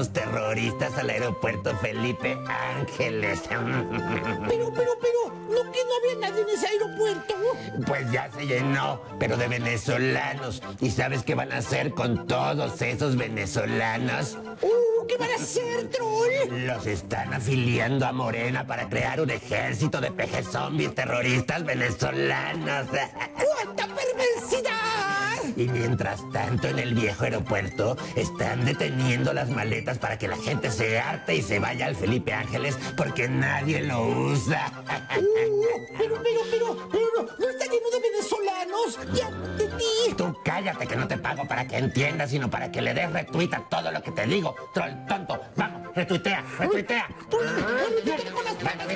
los terroristas al aeropuerto Felipe Ángeles. Pero, pero, pero, ¿no que no había nadie en ese aeropuerto? Pues ya se llenó, pero de venezolanos. ¿Y sabes qué van a hacer con todos esos venezolanos? Uh, ¿Qué van a hacer, troll? Los están afiliando a Morena para crear un ejército de pejes zombies terroristas venezolanos. ¡Cuánta perversidad! Y mientras tanto, en el viejo aeropuerto están deteniendo las maletas para que la gente se harte y se vaya al Felipe Ángeles porque nadie lo usa. Uh, pero, pero, pero, pero, no, está lleno de venezolanos. Ya entendí. Tú cállate que no te pago para que entiendas, sino para que le des retweet a todo lo que te digo. Troll tonto. Vamos, retuitea, retuitea. Troll, olvídate con las manos,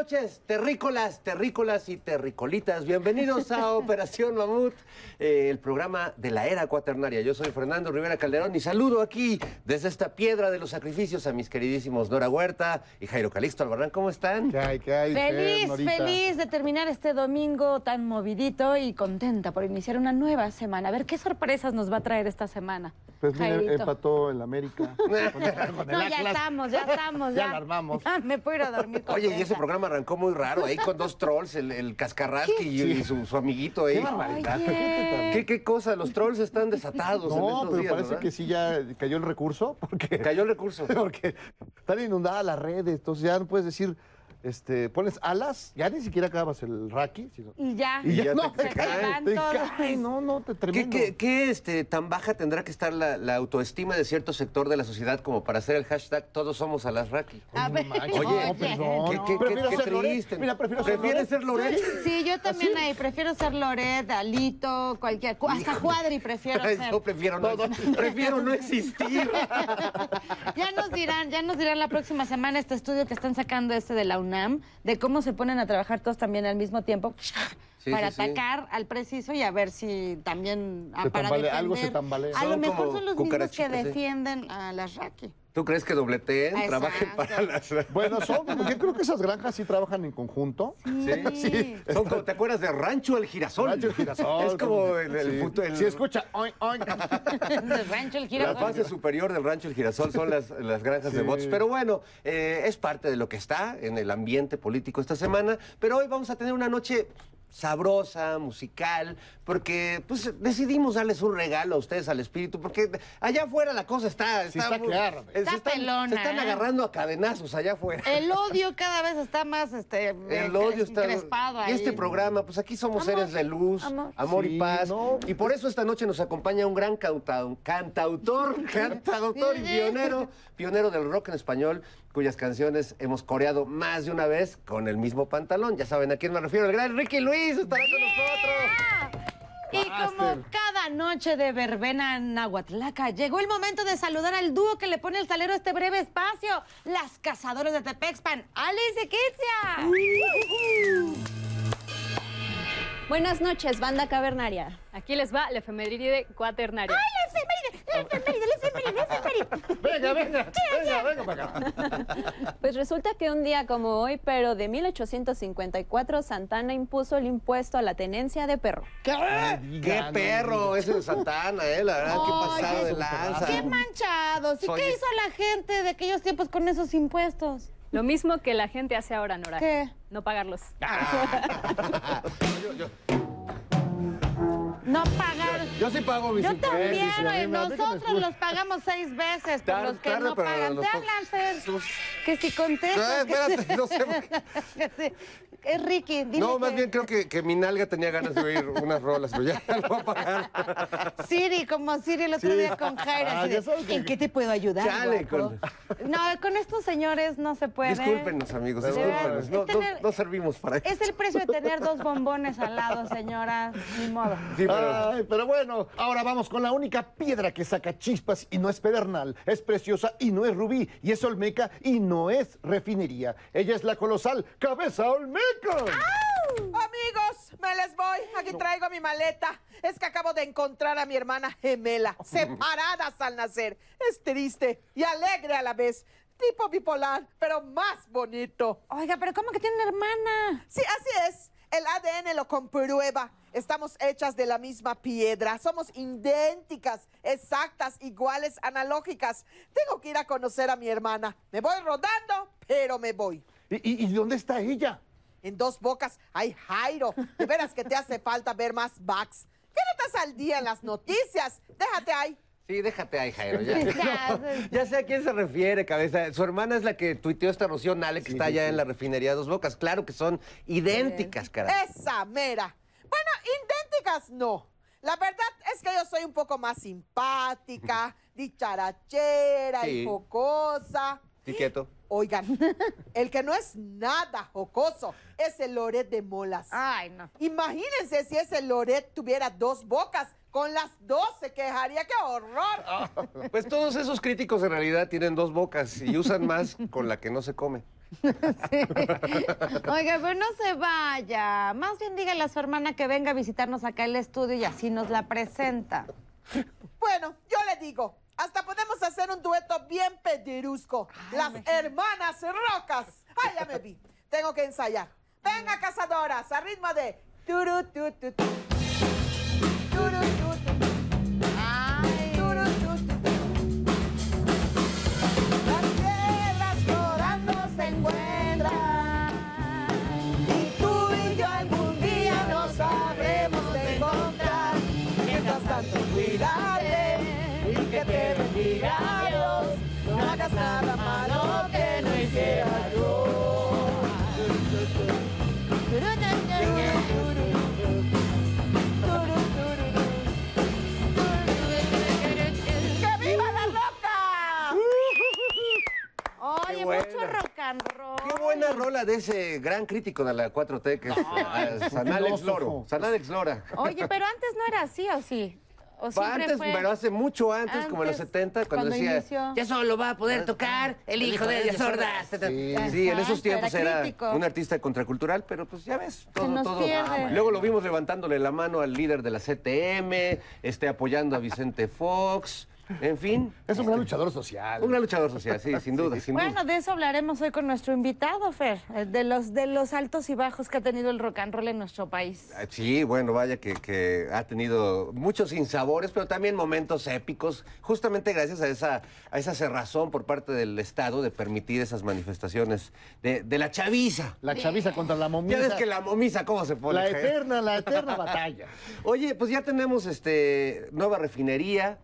noches, terrícolas, terrícolas y terricolitas. Bienvenidos a Operación Mamut, eh, el programa de la era cuaternaria. Yo soy Fernando Rivera Calderón y saludo aquí desde esta piedra de los sacrificios a mis queridísimos Nora Huerta y Jairo Calixto Albarrán. ¿Cómo están? ¿Qué hay, qué hay? Feliz, feliz de terminar este domingo tan movidito y contenta por iniciar una nueva semana. A ver qué sorpresas nos va a traer esta semana. Pues mire, Jairito. empató el América. con el- con el No, ya Atlas. estamos, ya estamos. Ya la armamos. Ya me puedo ir a dormir. Oye, y ese programa arrancó muy raro, ahí con dos trolls, el, el Cascarrasqui y, y su, su amiguito ahí. Qué barbaridad. Oye. ¿Qué, qué cosa? Los trolls están desatados en No, estos pero días, parece ¿verdad? que sí ya cayó el recurso, porque, Cayó el recurso. porque están inundadas las redes, entonces ya no puedes decir, este, pones alas, ya ni siquiera acabas el raki, sino... Y ya. Y ya, ya no, te te te no, no, te ¿Qué, tremendo. qué- qué, este, tan baja tendrá que estar la, la autoestima de cierto sector de la sociedad como para hacer el hashtag todos somos Alasraqui? A No ver, Oye, no, perdón. ¿qué- qué- Prefiero qué ser Loret. triste? Mira, prefiero ser ¿Prefieres Loret. ser Loret? Sí, yo también ¿Así? ahí prefiero ser Loret, Alito, cualquier, cu- hasta Cuadri prefiero ser. Yo prefiero no, prefiero no existir. Ya nos dirán, ya nos dirán la próxima semana este estudio que están sacando este de la UNAM, de cómo se ponen a trabajar todos también al mismo tiempo Sí, para sí, sí. atacar al preciso y a ver si también ah, Se para tambalea, algo se defender. tambalea. A lo Son mejor son los mismos que defienden a las Raki. ¿Tú crees que dobleteen, Exacto. trabajen para las... Bueno, son, yo creo que esas granjas sí trabajan en conjunto. Sí. Son como, ¿te acuerdas de Rancho El Girasol? Rancho El Girasol, Es como el, el sí. futuro... el- Si escucha, oin, oin. De Rancho El La Girasol. fase superior del rancho El Girasol son las, las granjas de Sí. bots. Pero bueno, eh, es parte de lo que está en el ambiente político esta semana. Pero hoy vamos a tener una noche sabrosa, musical, porque pues decidimos darles un regalo a ustedes al espíritu, porque allá afuera la cosa está... Sí está muy- que arde. se Está están, pelona, se están ¿eh? agarrando a cadenazos allá afuera. El odio cada vez está más este, El odio está. encrespado Y ahí. este programa, pues aquí somos Amor, seres de luz, amor. amor, Sí, y paz. no. Y por eso esta noche nos acompaña un gran cantautor, cantautor y pionero, pionero del rock en español, cuyas canciones hemos coreado más de una vez con el mismo pantalón. Ya saben a quién me refiero, el gran Ricky Luis estará con nosotros. Y como cada noche de verbena en Nahuatlaca, llegó el momento de saludar al dúo que le pone el salero a este breve espacio, las cazadoras de Tepexpan, Alice y Kitsia. Buenas noches, banda cavernaria. Aquí les va la efeméride cuaternaria. La efeméride, la efeméride, la efeméride. Venga, venga, venga, venga para acá. Pues resulta que un día como hoy, pero de 1854, Santana impuso el impuesto a la tenencia de perro. ¡Qué perro ese de Santana, eh! La verdad, qué pasado de lanza. ¡Qué manchados! ¿Y Soy- qué hizo la gente de aquellos tiempos con esos impuestos? Lo mismo que la gente hace ahora, Nora. ¿Qué? No pagarlos. No pagar. Yo sí pago mis Yo también, sí, que me nosotros los pagamos seis veces por los que tarde, no pagan. Te hablan, Fer. Que si contestas. Ah, que espérate, si- no sé. que si- Es Ricky, dile No, más que- bien creo que, que mi nalga tenía ganas de oír unas rolas, pero ya no voy a pagar. Siri, como Siri el otro Sí. día con Jaira. Ah, de, que- ¿En qué te puedo ayudar? Chale, guapo?" No, con estos señores no se puede. Discúlpenos, amigos, discúlpenos. No, tener- no- no servimos para eso. Es el precio de tener dos bombones al lado, señora. Ni modo. Sí, pero... Ay, pero bueno, ahora vamos con la única piedra que saca chispas y no es pedernal, es preciosa y no es rubí, y es olmeca y no es refinería. Ella es la colosal Cabeza Olmeca. Amigos, me les voy. Aquí traigo mi maleta. Es que acabo de encontrar a mi hermana gemela, separadas al nacer. Es triste y alegre a la vez. Tipo bipolar, pero más bonito. Oiga, pero ¿cómo que tiene una hermana? Sí, así es. El ADN lo comprueba. Estamos hechas de la misma piedra. Somos idénticas, exactas, iguales, analógicas. Tengo que ir a conocer a mi hermana. Me voy rodando, pero me voy. ¿Y, y- y dónde está ella? En dos bocas hay Jairo. De veras que te hace falta ver más backs. ¿Qué no estás al día en las noticias? Déjate ahí. Sí, déjate ahí, Jairo. Ya, sé a quién se refiere, cabeza. Su hermana es la que tuiteó esta Rocío Nale, que está allá en la refinería Dos Bocas. Claro que son idénticas, caray. Esa mera. Bueno, idénticas no. La verdad es que yo soy un poco más simpática, dicharachera Sí. y jocosa. Sí, quieto. Oigan, el que no es nada jocoso es el Loret de Molas. Ay, no. Imagínense si ese Loret tuviera dos bocas. Con las dos se quejaría. ¡Qué horror! Pues todos esos críticos en realidad tienen dos bocas y usan más con la que no se come. Oiga, pero no se vaya. Más bien dígale a su hermana que venga a visitarnos acá al estudio y así nos la presenta. Bueno, yo le digo, hasta podemos hacer un dueto bien pederusco. Las hermanas rocas. Ay, ya me vi. Tengo que ensayar. Venga, cazadoras, a ritmo de... turu, tu, tu, tu. Turu, crítico de la 4T que es eh, San Alex. Loro. San Alex Lora. Oye, pero antes no era así, ¿o sí? ¿O siempre Antes, fue? pero hace mucho antes, como en los Antes, 70, cuando, cuando decía, inició. ya solo va a poder tocar el hijo de sordas. Sí, sí, en esos tiempos era un artista contracultural, pero pues ya ves, todo, nos todo. pierde. Luego lo vimos levantándole la mano al líder de la CTM, este, apoyando a Vicente Fox. En fin. Es un gran luchador social. Un gran luchador social, sí, sin duda, sin Bueno, duda. de eso hablaremos hoy con nuestro invitado, Fer, eh, de los, de los altos y bajos que ha tenido el rock and roll en nuestro país. Ah, Sí, bueno, vaya que, que ha tenido muchos sinsabores, pero también momentos épicos, justamente gracias a esa, a esa cerrazón por parte del Estado de permitir esas manifestaciones de, de la chaviza. La chaviza contra la momisa. Ya ves que la momisa, ¿cómo se pone? La eterna, la eterna batalla. Oye, pues ya tenemos este nueva refinería.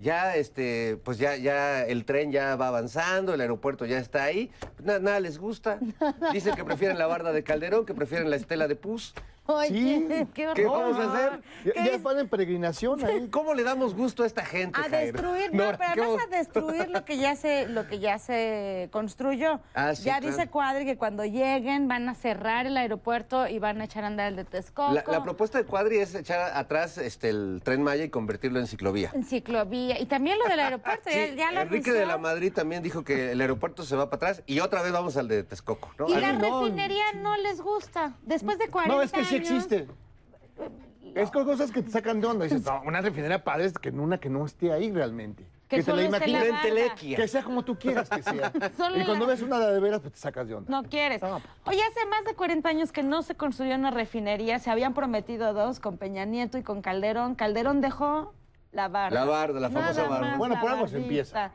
Ya este, pues ya, ya el tren ya va avanzando, el aeropuerto ya está ahí. Na- nada les gusta. Dicen que prefieren la barda de Calderón, que prefieren la estela de Pus. Oye, Sí. qué. ¿Qué vamos a hacer? Ya, ¿Qué ya es? van en peregrinación ahí. ¿Cómo le damos gusto a esta gente? A destruir, no, Nora, pero ¿qué además vamos- a destruir lo que ya se, lo que ya se construyó. Ah, sí, ya claro. dice Cuadri que cuando lleguen van a cerrar el aeropuerto y van a echar a andar el de Texcoco. La, la propuesta de Cuadri es echar atrás este, el tren Maya y convertirlo en ciclovía. En ciclovía. Y también lo del aeropuerto, Sí, ya lo Enrique anunció. de la Madrid también dijo que el aeropuerto se va para atrás y otra vez vamos al de Texcoco. ¿no? Y la no. refinería no les gusta. Después de 40 No, es que sí años- existe. Es con cosas que te sacan de onda. Dices, no, una refinería padre es que una que no esté ahí realmente. Que te solo la imagines. barda. Entelequia. Que sea como tú quieras que sea. Solo y cuando la- ves una de veras, pues te sacas de onda. No quieres. No. Oye, hace más de 40 años que no se construyó una refinería, se habían prometido dos con Peña Nieto y con Calderón. Calderón dejó la barda. La barda, la famosa Nada barda. más Bueno, la por algo se empieza.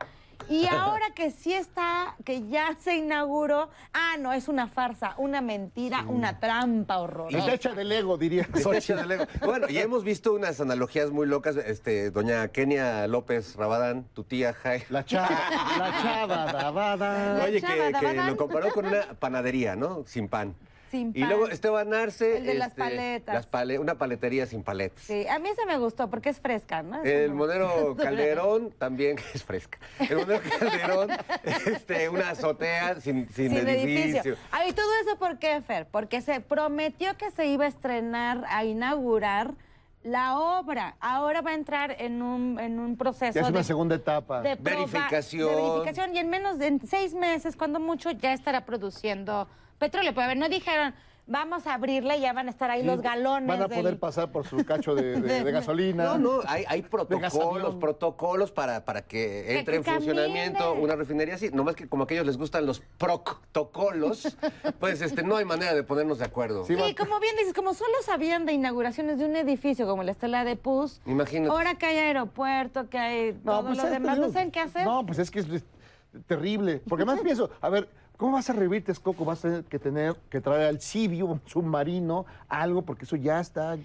Y ahora que sí está, que ya se inauguró, ah, no, es una farsa, una mentira, una trampa horrorosa. te echa del ego, diría. Está hecho de Lego. Bueno, y hemos visto unas analogías muy locas. Este, doña Kenia López Rabadán, tu tía Jai. La chava, la chava, dabada. La Oye, chava que, que Rabadán. lo comparó con una panadería, ¿no? Sin pan. Sin Y luego Esteban Arce. El de las este, paletas. las pale- una paletería sin paletas. Sí, a mí ese me gustó porque es fresca, ¿no? Es El modelo Calderón también es fresca. El modelo Calderón, este, una azotea sin, sin, Sin edificio. edificio. Ah, ¿y todo eso por qué, Fer? Porque se prometió que se iba a estrenar, a inaugurar la obra. Ahora va a entrar en un, en un proceso Ya es una de, segunda etapa. de proba- Verificación. de verificación y en menos de en seis meses, cuando mucho, ya estará produciendo petróleo. Pero a ver, no dijeron, vamos a abrirla y ya van a estar ahí los galones. Van a del- poder pasar por su cacho de, de- de gasolina. No, no, hay, hay protocolos, protocolos para, para que entre en funcionamiento camine. una refinería así. Nomás que como a aquellos les gustan los protocolos, pues este, no hay manera de ponernos de acuerdo. Sí, como bien dices, como solo sabían de inauguraciones de un edificio como la Estela de Puz, Imagínate. ahora que hay aeropuerto, que hay todo lo pues, es- demás, no saben qué hacer. No, pues es que es, es terrible. Porque además pienso, a ver, ¿cómo vas a revivir Texcoco? Vas a tener que tener que traer al Cibio, un submarino, algo, porque eso ya está,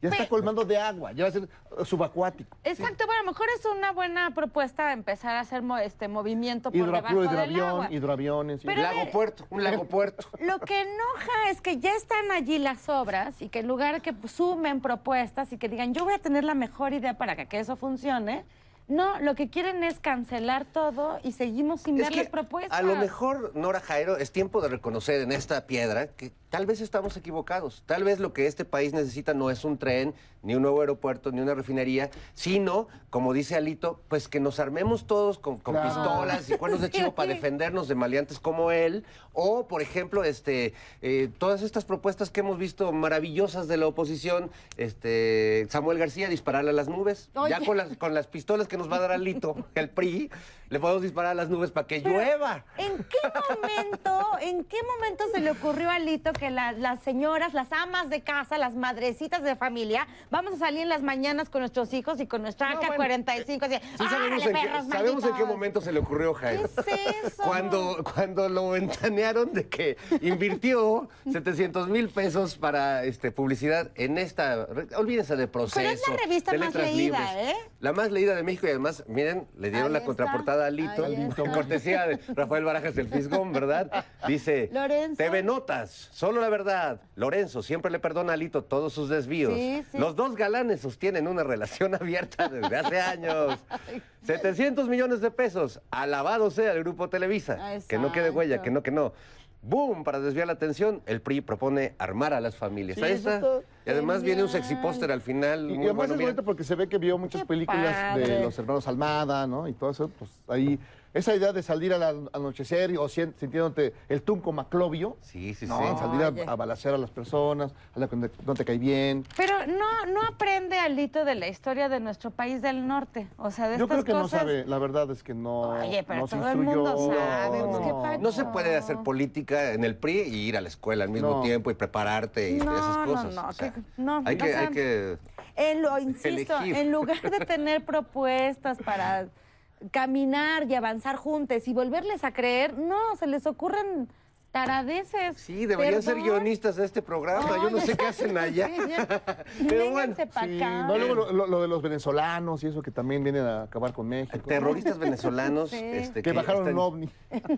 ya está colmando de agua, ya va a ser eh, subacuático. Exacto, bueno, a lo mejor es una buena propuesta empezar a hacer mo- este movimiento por Hidro, debajo puro del hidroavión, agua. hidroaviones. Pero- lago ver. puerto, un lago puerto. Lo que enoja es que ya están allí las obras y que en lugar de que sumen propuestas y que digan, yo voy a tener la mejor idea para que, que eso funcione, no, lo que quieren es cancelar todo y seguimos sin Es ver que las propuestas. a lo mejor, Nora Jairo, es tiempo de reconocer en esta piedra que tal vez estamos equivocados. Tal vez lo que este país necesita no es un tren, ni un nuevo aeropuerto, ni una refinería, sino, como dice Alito, pues que nos armemos todos con, con Claro. pistolas y cuernos de chivo Sí. para defendernos de maleantes como él. O, por ejemplo, este, eh, todas estas propuestas que hemos visto maravillosas de la oposición, este, Samuel García dispararle a las nubes. Ya con las, con las pistolas que nos va a dar Alito, el PRI, le podemos disparar a las nubes para que llueva. ¿En qué momento, en qué momento se le ocurrió a Lito que la- las señoras, las amas de casa, las madrecitas de familia, vamos a salir en las mañanas con nuestros hijos y con nuestra No, AK-45? así, Sí sabemos, "Órale, en qué, perros sabemos en qué malditos". momento se le ocurrió, Jairo. ¿Qué es eso? Cuando, cuando lo ventanearon de que invirtió 700 mil pesos para este, publicidad en esta... Olvídense de proceso. Pero es la revista más leída, libres. ¿eh? La más leída de México y además, miren, le dieron Ahí la está, contraportada a Lito, ahí está. con cortesía de Rafael Barajas del Fisgón, ¿verdad? Dice, Lorenzo. TV Notas, solo la verdad. Lorenzo siempre le perdona a Lito todos sus desvíos. Sí, sí. Los dos galanes sostienen una relación abierta desde hace años. 700 millones de pesos. Alabado sea el grupo Televisa. Que no quede huella, que no, que no. Boom, para desviar la atención, el PRI propone armar a las familias. Sí, Ahí está. está Y además viene un sexy póster al final. Y, y muy además bueno. es bonito porque se ve que vio muchas Qué películas padre. de los hermanos Almada, ¿no? Y todo eso, pues ahí esa idea de salir al an- anochecer o sintiéndote el tunco maclovio. Sí, sí, no, sí. salir Oye. a, a balacear a las personas, a la que no te- no cae bien. Pero no, no aprende Alito de la historia de nuestro país del norte. O sea, de Yo estas creo que no sabe, la verdad es que no. Oye, pero no se todo el mundo sabe, pues, ¿qué pa- No se puede hacer política en el PRI y ir a la escuela al mismo No. tiempo y prepararte y No, esas no, cosas. no, O sea, que- no, hay o que, sea, hay que Eh, lo insisto, Elegir. en lugar de tener propuestas para caminar y avanzar juntos y volverles a creer, no, se les ocurren taradeces. Sí, deberían ser guionistas de este programa. Yo no sé qué hacen allá. sí. Pero bueno, Sí, no, luego lo, lo- lo de los venezolanos y eso que también vienen a acabar con México. terroristas venezolanos Sí. este, que bajaron están- un ovni.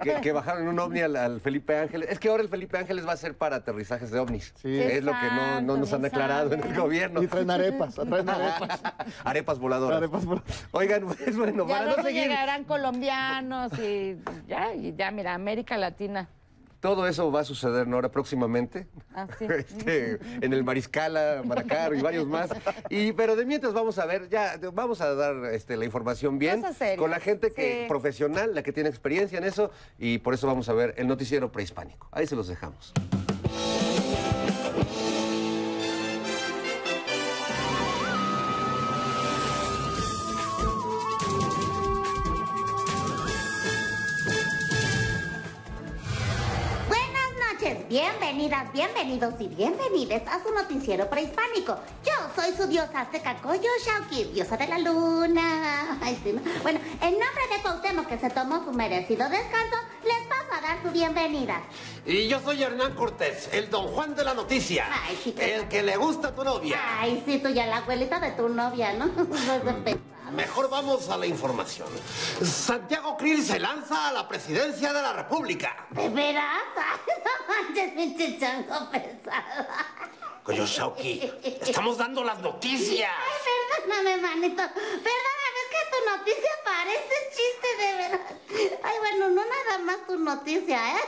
Que, que bajaron un ovni al, al Felipe Ángeles. Es que ahora el Felipe Ángeles va a ser para aterrizajes de ovnis. Sí. Es lo que no, no nos han Exacto, aclarado en el gobierno. Y traen arepas, traen arepas. Arepas voladoras. Arepas Oigan, pues bueno, Ya para no seguir. llegarán colombianos y ya, y ya, mira, América Latina. Todo eso va a suceder, Nora, próximamente. Así. Este, en el Mariscala, Maracaro y varios más. Y, pero de mientras vamos a ver, ya vamos a dar este, la información bien con la gente que sí. profesional, la que tiene experiencia en eso, y por eso vamos a ver el noticiero prehispánico. Ahí se los dejamos. Bienvenidas, bienvenidos y bienvenides a su noticiero prehispánico. Yo soy su diosa azteca Coyo Shauki, diosa de la luna. Ay, sí, ¿no? Bueno, en nombre de Cuauhtémoc, que se tomó su merecido descanso, les paso a dar su bienvenida. Y yo soy Hernán Cortés, el don Juan de la noticia. Ay, chica. El que le gusta a tu novia. Ay, sí, tú ya la abuelita de tu novia, ¿no? No es de pensar. Mejor vamos a la información. Santiago Krill se lanza a la presidencia de la República. ¿De veras? No manches, pinche chango pesada. Koyoshauki, estamos dando las noticias. Ay, perdóname, manito. Perdóname, es que tu noticia parece chiste de verdad. Ay, bueno, no nada más tu noticia, ¿eh?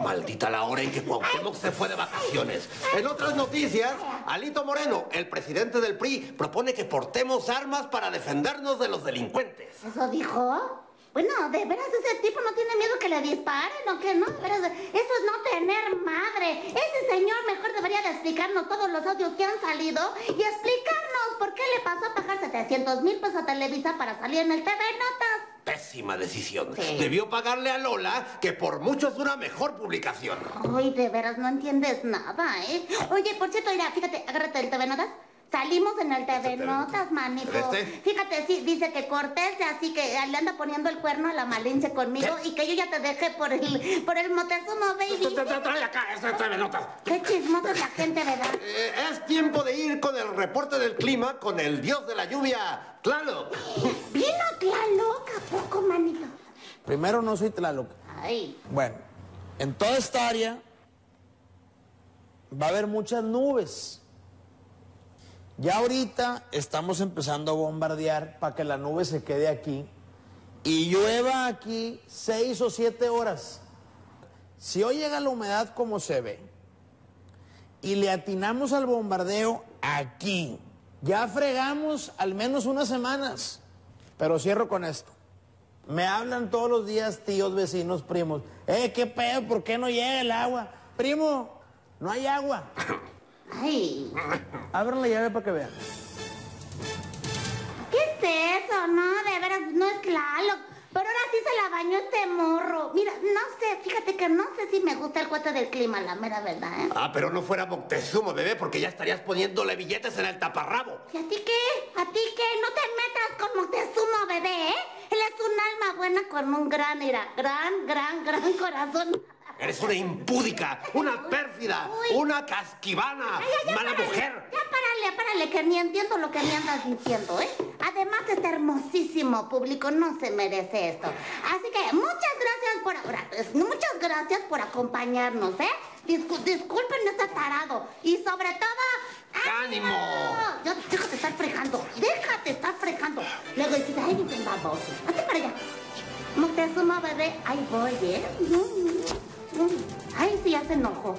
Maldita la hora en que Cuauhtémoc se fue de vacaciones. En otras noticias, Alito Moreno, el presidente del PRI, propone que portemos armas para defendernos de los delincuentes. ¿Eso dijo? Bueno, de veras ese tipo no tiene miedo que le disparen o qué, ¿no? De veras, eso es no tener madre. Ese señor mejor debería de explicarnos todos los audios que han salido y explicarnos por qué le pasó a pagar 700 mil pesos a Televisa para salir en el TV Notas. Pésima decisión. Sí. Debió pagarle a Lola, que por mucho es una mejor publicación. Ay, de veras no entiendes nada, ¿eh? Oye, por cierto, mira, fíjate, agárrate el TV Notas. Salimos en el TV Notas, manito. ¿Este? Fíjate, sí, dice que Cortés, así que le anda poniendo el cuerno a la Malinche conmigo y que yo ya te dejé por el, por el Motezumo, baby. Tra- tra- Trae acá, esta trae notas. Qué chismosa es la gente, ¿verdad? Eh, es tiempo de ir con el reporte del clima con el dios de la lluvia, Tlaloc. Vino Tlaloc, ¿a poco, manito? Primero, no soy Tlaloc. Ay, Bueno, en toda esta área va a haber muchas nubes. Ya ahorita estamos empezando a bombardear para que la nube se quede aquí y llueva aquí seis o siete horas. Si hoy llega la humedad como se ve y le atinamos al bombardeo aquí, ya fregamos al menos unas semanas. Pero cierro con esto. Me hablan todos los días tíos, vecinos, primos. Eh, ¿qué pedo? ¿Por qué no llega el agua? Primo, no hay agua. Ay. Abran la llave para que vean. ¿Qué es eso? No, de veras, no es Tlaloc. Pero ahora sí se la bañó este morro. Mira, no sé, fíjate que no sé si me gusta el cuate del clima, la mera verdad, ¿eh? Ah, pero no fuera Moctezuma, bebé, porque ya estarías poniéndole billetes en el taparrabo. ¿Y a ti qué? ¿A ti qué? No te metas con Moctezuma, bebé, ¿eh? Él es un alma buena con un gran, mira, gran, gran, gran corazón. Eres una impúdica, una pérfida, Uy. una casquivana, Ay, ya, ya, mala párale, mujer. Ya párale, párale, que ni entiendo lo que me andas diciendo, ¿eh? Además, este hermosísimo público no se merece esto. Así que muchas gracias por ahora, pues, muchas gracias por acompañarnos, ¿eh? Discu- disculpen este tarado. Y sobre todo. ¡Ánimo! Ya, déjate estar fregando, déjate estar fregando. Luego dices, ay, tan baboso. Hazte para allá. Moctezuma, bebé, ahí voy, ¿eh? Ay, sí, ya se enojó.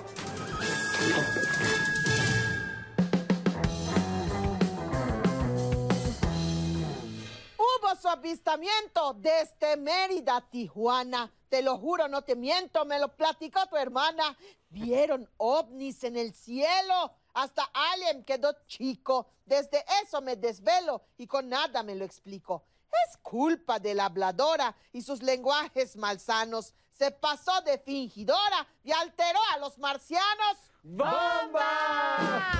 Hubo su avistamiento desde Mérida, Tijuana. Te lo juro, no te miento, me lo platicó tu hermana. Vieron ovnis en el cielo. Hasta Alien quedó chico. Desde eso me desvelo y con nada me lo explico. Es culpa de la habladora y sus lenguajes malsanos. Se pasó de fingidora y alteró a los marcianos. ¡Bomba!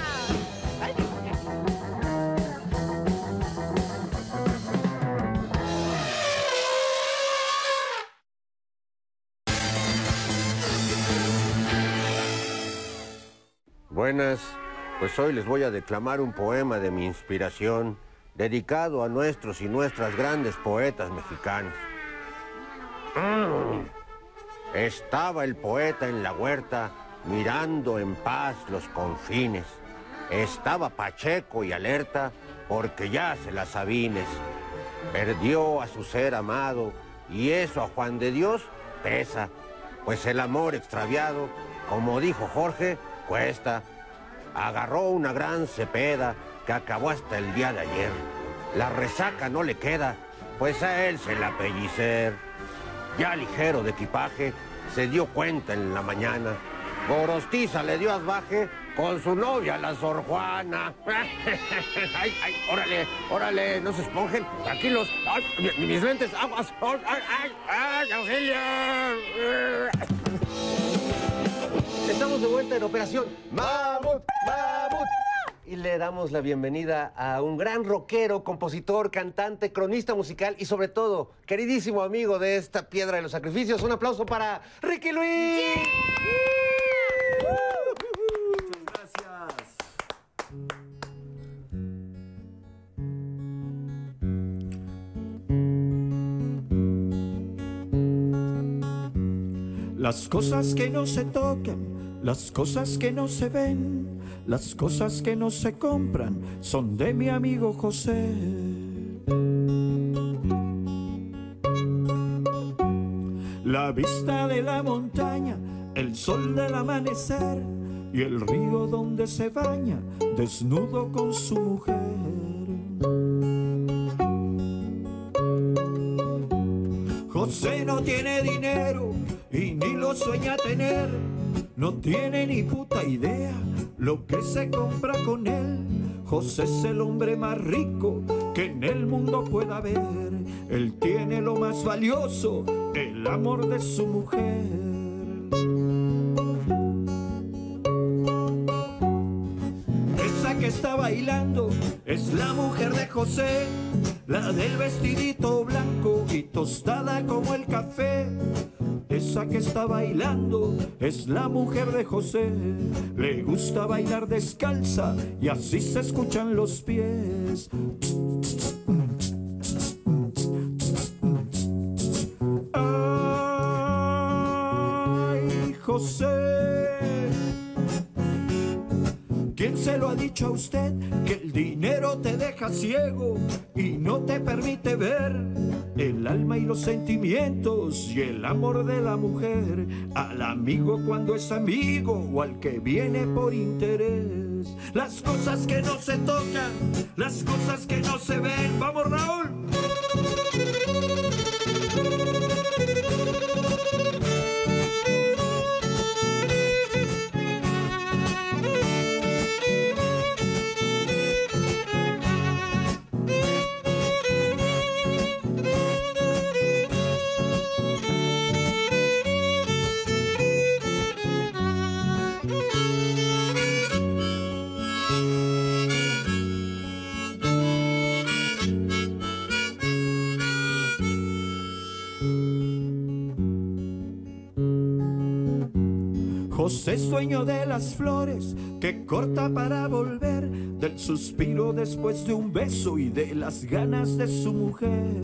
Buenas, pues hoy les voy a declamar un poema de mi inspiración, dedicado a nuestros y nuestras grandes poetas mexicanos. Mm. Estaba el poeta en la huerta, mirando en paz los confines. Estaba Pacheco y alerta, porque ya se las sabines. Perdió a su ser amado, y eso a Juan de Dios pesa, pues el amor extraviado, como dijo Jorge, cuesta. Agarró una gran cepeda que acabó hasta el día de ayer. La resaca no le queda, pues a él se la pellicer. Ya ligero de equipaje, se dio cuenta en la mañana. Gorostiza le dio asbaje con su novia, la Sor Juana. ay, ay, órale, órale, no se esponjen, tranquilos. Ay, mi- mis lentes, aguas. Ay, ay, ay, auxilio. Estamos de vuelta en Operación Mamut, Mamut. Y le damos la bienvenida a un gran rockero, compositor, cantante, cronista musical y sobre todo, queridísimo amigo de esta piedra de los sacrificios. Un aplauso para Ricky Luis. Las cosas que no se tocan, las cosas que no se ven, las cosas que no se compran son de mi amigo José. La vista de la montaña, el sol del amanecer y el río donde se baña desnudo con su mujer. José no tiene dinero y ni lo sueña tener. No tiene ni puta idea lo que se compra con él. José es el hombre más rico que en el mundo pueda haber. Él tiene lo más valioso, el amor de su mujer. Esa que está bailando es la mujer de José, la del vestidito blanco y tostada como el café. Esa que está bailando es la mujer de José, le gusta bailar descalza y así se escuchan los pies. Ay, José. ¿Quién se lo ha dicho a usted que el dinero te deja ciego y no te permite los sentimientos y el amor de la mujer al amigo cuando es amigo o al que viene por interés? Las cosas que no se tocan, las cosas que no se ven. Vamos, Raúl. José es dueño de las flores que corta para volver, del suspiro después de un beso y de las ganas de su mujer.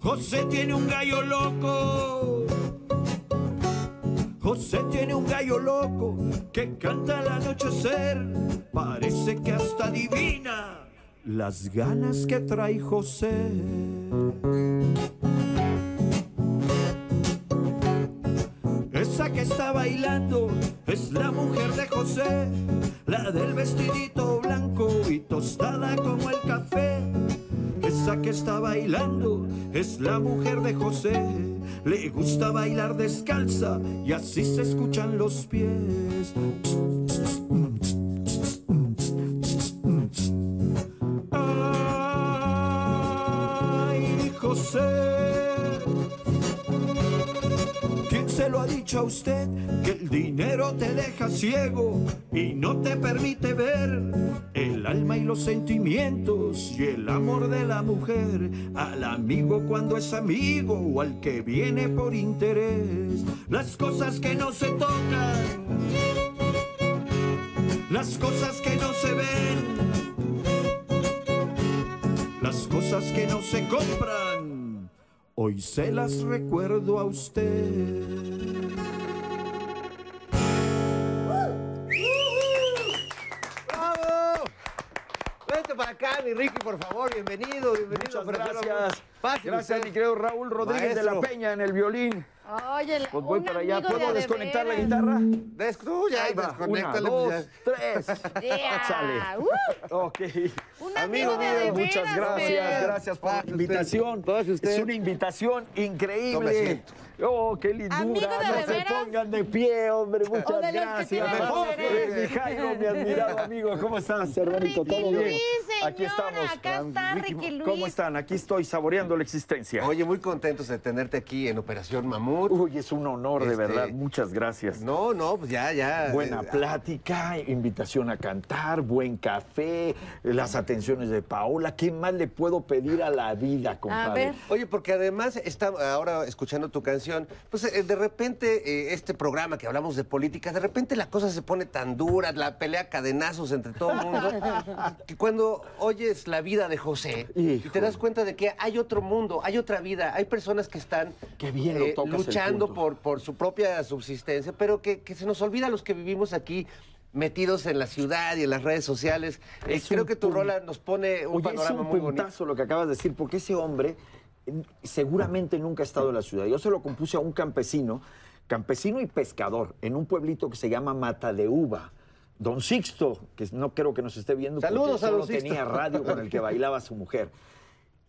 José tiene un gallo loco. José tiene un gallo loco que canta al anochecer. Parece que hasta adivina las ganas que trae José. José, la del vestidito blanco y tostada como el café. Esa que está bailando es la mujer de José. Le gusta bailar descalza y así se escuchan los pies. Ay, José. ¿Quién se lo ha dicho a usted? Dinero te deja ciego y no te permite ver el alma y los sentimientos y el amor de la mujer. Al amigo cuando es amigo o al que viene por interés. Las cosas que no se tocan. Las cosas que no se ven. Las cosas que no se compran. Hoy se las recuerdo a usted. Vente para acá, mi Ricky, por favor. Bienvenido, bienvenido. Muchas gracias. Pásale Gracias, usted. mi querido Raúl Rodríguez de la. Peña en el violín. Oye, el- Pues voy un para allá. ¿Puedo de desconectar la guitarra? Des- tú ya Ahí va. Una, dos, tres. Yeah. Sale. Uh, Ok. un amigo de, de Muchas veras, gracias, gracias por la Pase usted. invitación. Es una invitación increíble. asiento. Oh, qué lindura. Amigo de no de se veras. pongan de pie, hombre. Muchas O de gracias. mujeres. mi Jairo, mi admirado amigo. ¿Cómo estás, hermanito? Ricky ¿Todo bien? Luis, Aquí estamos. acá está Ricky Luis. ¿Cómo están? Aquí estoy saboreando la existencia. Oye, muy contentos de tenerte aquí en Operación Mamut. Uy, es un honor, de Este- verdad. Muchas gracias. No, no, pues ya, ya. Buena eh, plática, invitación a cantar, buen café, las atenciones de Paola. ¿Qué más le puedo pedir a la vida, compadre? ver. Oye, porque además está ahora escuchando tu canción, pues eh, de repente eh, este programa que hablamos de política, de repente la cosa se pone tan dura, la pelea a cadenazos entre todo el mundo, que cuando oyes la vida de José y te das cuenta de que hay otro mundo, hay otra vida, hay personas que están eh, Qué bien el luchando por, por su propia subsistencia, pero que, que se nos olvida a los que vivimos aquí metidos en la ciudad y en las redes sociales. Eh, Es creo que tu rola nos pone un Oye, es panorama un muy bonito. lo que acabas de decir, porque ese hombre eh, seguramente nunca ha estado en la ciudad. Yo se lo compuse a un campesino, campesino y pescador, en un pueblito que se llama Mata de Uva. Don Sixto, que no creo que nos esté viendo, porque a solo Sixto. tenía radio con el que bailaba su mujer.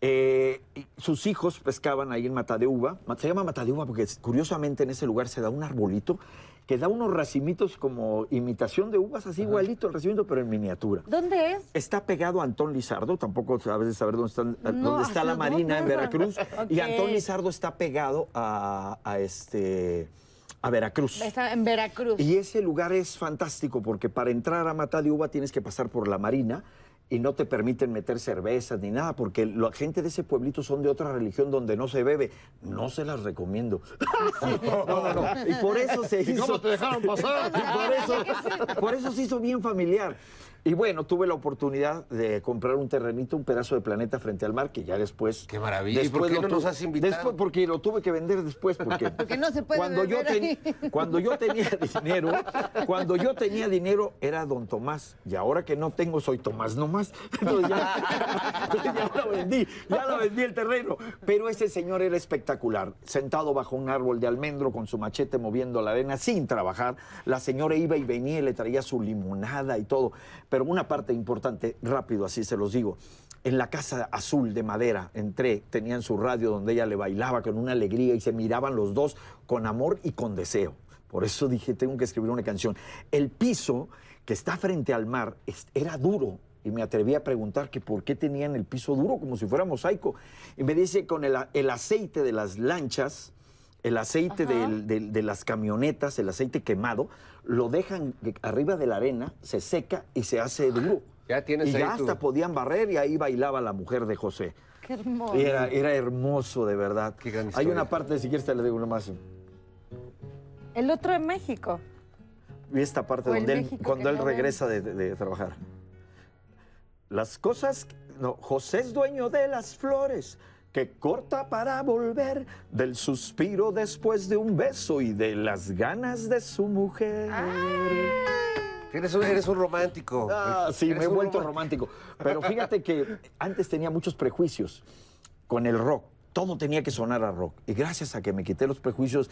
Eh, sus hijos pescaban ahí en Mata de Uva. Se llama Mata de Uva porque curiosamente en ese lugar se da un arbolito que da unos racimitos como imitación de uvas, así igualito el racimito, pero en miniatura. ¿Dónde es? Está pegado a Antón Lizardo, tampoco sabes de saber dónde está, No, dónde está la ¿dónde Marina en? Veracruz. Y. Antón Lizardo está pegado a, a este, a Veracruz. Está en Veracruz. Y ese lugar es fantástico porque para entrar a Mata de Uva tienes que pasar por la Marina y no te permiten meter cervezas ni nada porque la gente de ese pueblito son de otra religión donde no se bebe. No se las recomiendo. No, no, no. Y por eso se ¿Y hizo... cómo te dejaron pasar? Y por eso, por eso se hizo bien familiar. Y bueno, tuve la oportunidad de comprar un terrenito, un pedazo de planeta frente al mar, que ya después... Qué maravilla. ¿Y por qué no nos has invitado? Después, porque lo tuve que vender después, porque... Porque no se puede cuando yo, ten- cuando yo tenía dinero, cuando yo tenía dinero era don Tomás, y ahora que no tengo soy Tomás nomás. Entonces ya, ya lo vendí, ya lo vendí el terreno. Pero ese señor era espectacular, sentado bajo un árbol de almendro con su machete moviendo la arena sin trabajar. La señora iba y venía y le traía su limonada y todo. Pero una parte importante, rápido así se los digo, en la casa azul de madera entré, tenían su radio donde ella le bailaba con una alegría y se miraban los dos con amor y con deseo. Por eso dije, tengo que escribir una canción. El piso que está frente al mar era duro. Y me atreví a preguntar que por qué tenían el piso duro, como si fuera mosaico. Y me dice, con el, aceite de las lanchas, el aceite Ajá. del- del- de las camionetas, el aceite quemado, lo dejan de- arriba de la arena, se seca y se hace duro. Ya tienes y ahí ya hasta podían barrer y ahí bailaba la mujer de José. Qué hermoso. Y era, era hermoso, de verdad. Qué gran Hay una parte, si quieres te la digo nomás. El otro en México. Y esta parte donde él, cuando él regresa de, de- de trabajar. Las cosas, no, José es dueño de las flores que corta para volver del suspiro después de un beso y de las ganas de su mujer. Eres un, eres un romántico. Ah, sí, me he vuelto romántico. romántico. Pero fíjate que antes tenía muchos prejuicios con el rock. Todo tenía que sonar a rock. Y gracias a que me quité los prejuicios,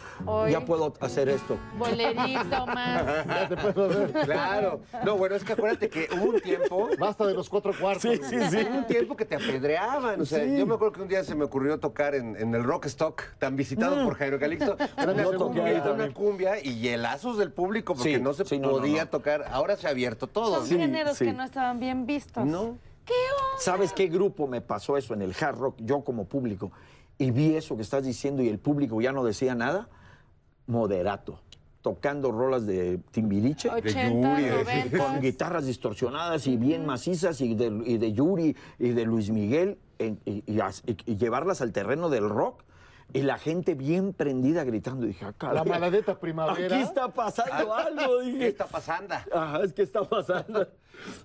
ya puedo hacer esto. Bolerito más. Ya te puedo ver. Claro. No, bueno, es que acuérdate que hubo un tiempo. Basta de los cuatro cuartos. Sí, sí, sí. Hubo un tiempo que te apedreaban. O sea, Sí. yo me acuerdo que un día se me ocurrió tocar en, en el Rockstock, tan visitado por Jairo Calixto, una, cumbia, una cumbia y hielazos del público porque Sí, no se sí, no, no, podía no. tocar. Ahora se ha abierto todo. Son géneros sí. que no estaban bien vistos. No. ¿Qué onda? ¿Sabes qué grupo me pasó eso en el hard rock? Yo como público. Y vi eso que estás diciendo y el público ya no decía nada. Moderato. Tocando rolas de Timbiriche. 80, 90. Con guitarras distorsionadas y bien macizas y de, y de Yuri y de Luis Miguel y, y as- y- y llevarlas al terreno del rock y la gente bien prendida gritando. Dije, ah, caray, La maladeta primavera. Aquí está pasando algo. ¿Qué Dije, está pasando? Ajá, es que está pasando.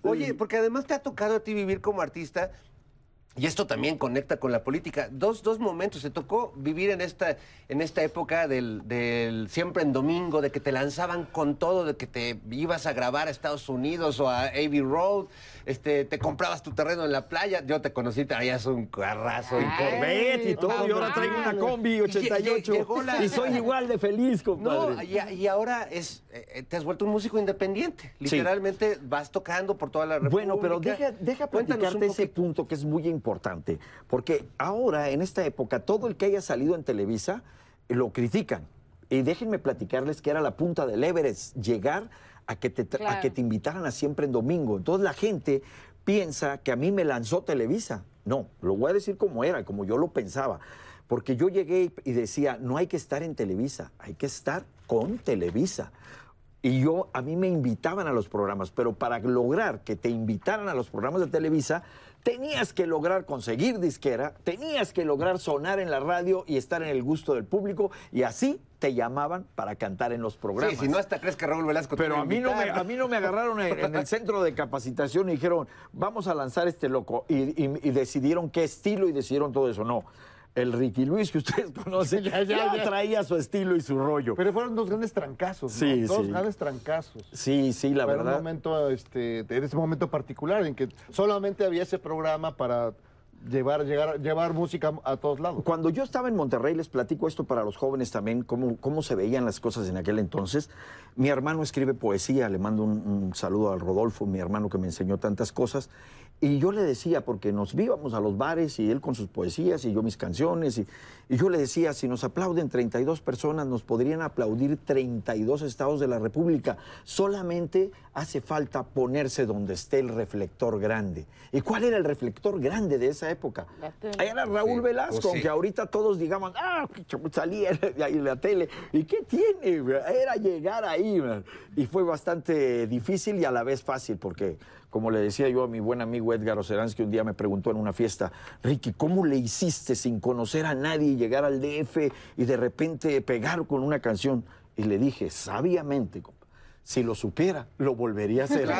Oye, porque además te ha tocado a ti vivir como artista. Y esto también conecta con la política. Dos, dos momentos. Te tocó vivir en esta, en esta época del, del siempre en domingo, de que te lanzaban con todo, de que te ibas a grabar a Estados Unidos o a Abbey Road, este, te comprabas tu terreno en la playa. Yo te conocí, traías un carrazo y Corvette y todo, y ahora traigo una combi 88 Llegó la- y soy igual de feliz, No, compadre. y, y ahora es, eh, te has vuelto un músico independiente. Literalmente vas tocando por toda la República. Bueno, pero deja, deja platicarte ese punto que es muy importante, porque ahora, en esta época, todo el que haya salido en Televisa eh, lo critican. Y déjenme platicarles que era la punta del Everest, llegar a que te, a que te invitaran a siempre en domingo. Entonces la gente piensa que a mí me lanzó Televisa. No, lo voy a decir como era, como yo lo pensaba. Porque yo llegué y decía, no hay que estar en Televisa, hay que estar con Televisa. Y yo, a mí me invitaban a los programas, pero para lograr que te invitaran a los programas de Televisa, tenías que lograr conseguir disquera, tenías que lograr sonar en la radio y estar en el gusto del público, y así te llamaban para cantar en los programas. Sí, si no hasta crees que Raúl Velasco Pero a mí, no me, a mí no me agarraron en, en el centro de capacitación y dijeron, vamos a lanzar este loco. Y, y- y decidieron qué estilo y decidieron todo eso. No, el Ricky Luis que ustedes conocen Ya, ya, ya, ya. traía su estilo y su rollo. Pero fueron dos grandes trancazos, ¿no? Sí, Dos sí. grandes trancazos. sí, sí, la Fue un verdad. momento, este, en ese momento particular en que solamente había ese programa para llevar, llegar, llevar música a todos lados. Cuando yo estaba en Monterrey, les platico esto para los jóvenes también, cómo, cómo se veían las cosas en aquel entonces. Mi hermano escribe poesía, le mando un, un saludo al Rodolfo, mi hermano que me enseñó tantas cosas. Y yo le decía, porque nos íbamos a los bares y él con sus poesías y yo mis canciones, y, y yo le decía, si nos aplauden 32 personas, nos podrían aplaudir 32 estados de la República. Solamente hace falta ponerse donde esté el reflector grande. ¿Y cuál era el reflector grande de esa época? Ahí era Raúl Sí, Velasco, pues sí. aunque ahorita todos digamos, ah, que salía ahí en la tele. ¿Y qué tiene? Era llegar ahí. man. Y fue bastante difícil y a la vez fácil, porque, como le decía yo a mi buen amigo Edgar Oceransky, un día me preguntó en una fiesta, Ricky, ¿cómo le hiciste sin conocer a nadie, llegar al DF y de repente pegar con una canción? Y le dije, sabiamente, si lo supiera, lo volvería a hacer.